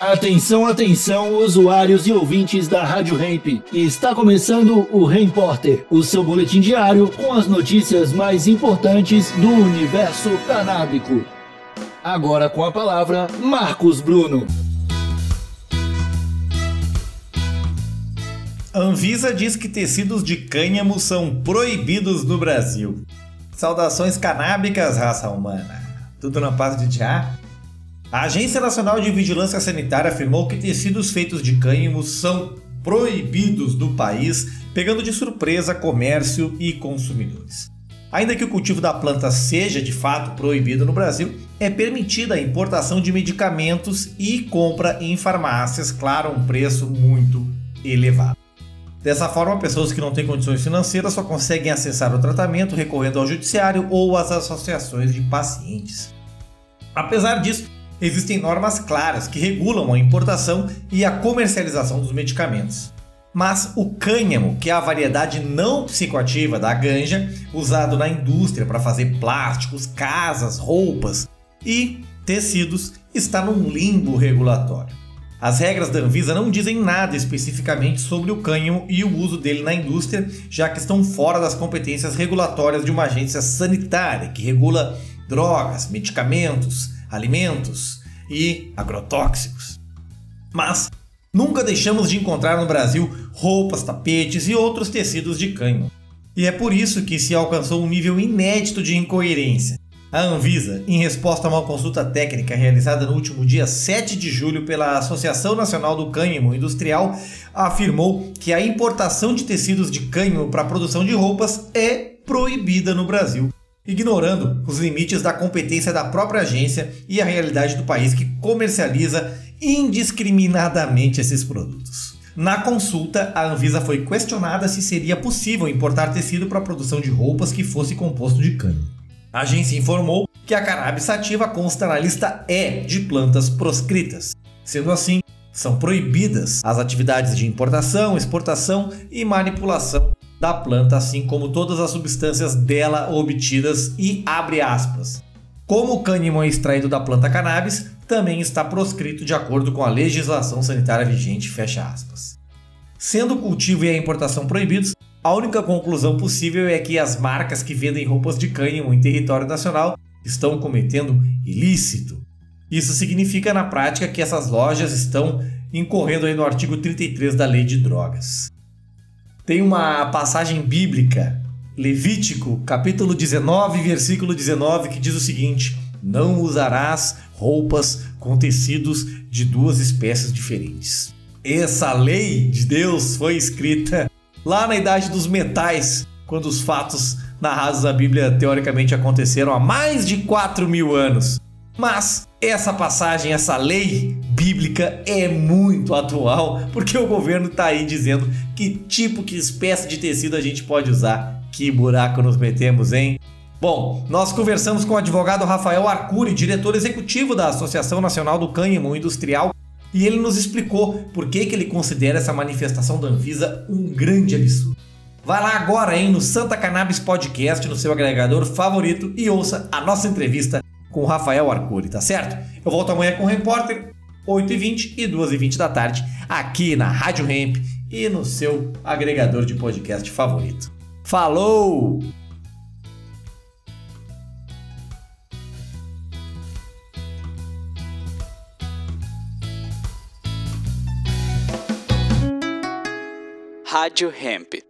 Atenção, atenção, usuários e ouvintes da Rádio Hemp. Está começando o Repórter, o seu boletim diário com as notícias mais importantes do universo canábico. Agora com a palavra, Marcos Bruno. Anvisa diz que tecidos de cânhamo são proibidos no Brasil. Saudações canábicas, raça humana. Tudo na paz de já? A Agência Nacional de Vigilância Sanitária afirmou que tecidos feitos de cânhamo são proibidos do país, pegando de surpresa comércio e consumidores. Ainda que o cultivo da planta seja de fato proibido no Brasil, é permitida a importação de medicamentos e compra em farmácias, claro, um preço muito elevado. Dessa forma, pessoas que não têm condições financeiras só conseguem acessar o tratamento recorrendo ao judiciário ou às associações de pacientes. Apesar disso, existem normas claras que regulam a importação e a comercialização dos medicamentos. Mas o cânhamo, que é a variedade não psicoativa da ganja, usado na indústria para fazer plásticos, casas, roupas e tecidos, está num limbo regulatório. As regras da Anvisa não dizem nada especificamente sobre o cânhamo e o uso dele na indústria, já que estão fora das competências regulatórias de uma agência sanitária que regula drogas, medicamentos, alimentos e agrotóxicos. Mas nunca deixamos de encontrar no Brasil roupas, tapetes e outros tecidos de cânhamo. E é por isso que se alcançou um nível inédito de incoerência. A Anvisa, em resposta a uma consulta técnica realizada no último dia 7 de julho pela Associação Nacional do Cânhamo Industrial, afirmou que a importação de tecidos de cânhamo para a produção de roupas é proibida no Brasil ignorando os limites da competência da própria agência e a realidade do país que comercializa indiscriminadamente esses produtos. Na consulta, a Anvisa foi questionada se seria possível importar tecido para a produção de roupas que fosse composto de cânhamo. A agência informou que a cannabis sativa consta na lista E de plantas proscritas. Sendo assim, são proibidas as atividades de importação, exportação e manipulação da planta, assim como todas as substâncias dela obtidas e abre aspas. Como o cânhamo é extraído da planta cannabis, também está proscrito de acordo com a legislação sanitária vigente, fecha aspas. Sendo o cultivo e a importação proibidos, a única conclusão possível é que as marcas que vendem roupas de cânhamo em território nacional estão cometendo ilícito. Isso significa na prática que essas lojas estão incorrendo no artigo 33 da Lei de Drogas. Tem uma passagem bíblica, Levítico, capítulo 19, versículo 19, que diz o seguinte: Não usarás roupas com tecidos de duas espécies diferentes. Essa lei de Deus foi escrita lá na Idade dos Metais, quando os fatos narrados na Bíblia teoricamente aconteceram há mais de 4 mil anos. Mas essa passagem, essa lei bíblica é muito atual, porque o governo está aí dizendo que tipo, que espécie de tecido a gente pode usar. Que buraco nos metemos, hein? Bom, nós conversamos com o advogado Rafael Arcuri, diretor executivo da Associação Nacional do Cânhamo Industrial, e ele nos explicou por que, que ele considera essa manifestação da Anvisa um grande absurdo. Vai lá agora, hein, no Santa Cannabis Podcast, no seu agregador favorito, e ouça a nossa entrevista com o Rafael Arcuri, tá certo? Eu volto amanhã com o Repórter, 8h20 e 2h20 da tarde, aqui na Rádio Hemp e no seu agregador de podcast favorito. Falou! Rádio Hemp.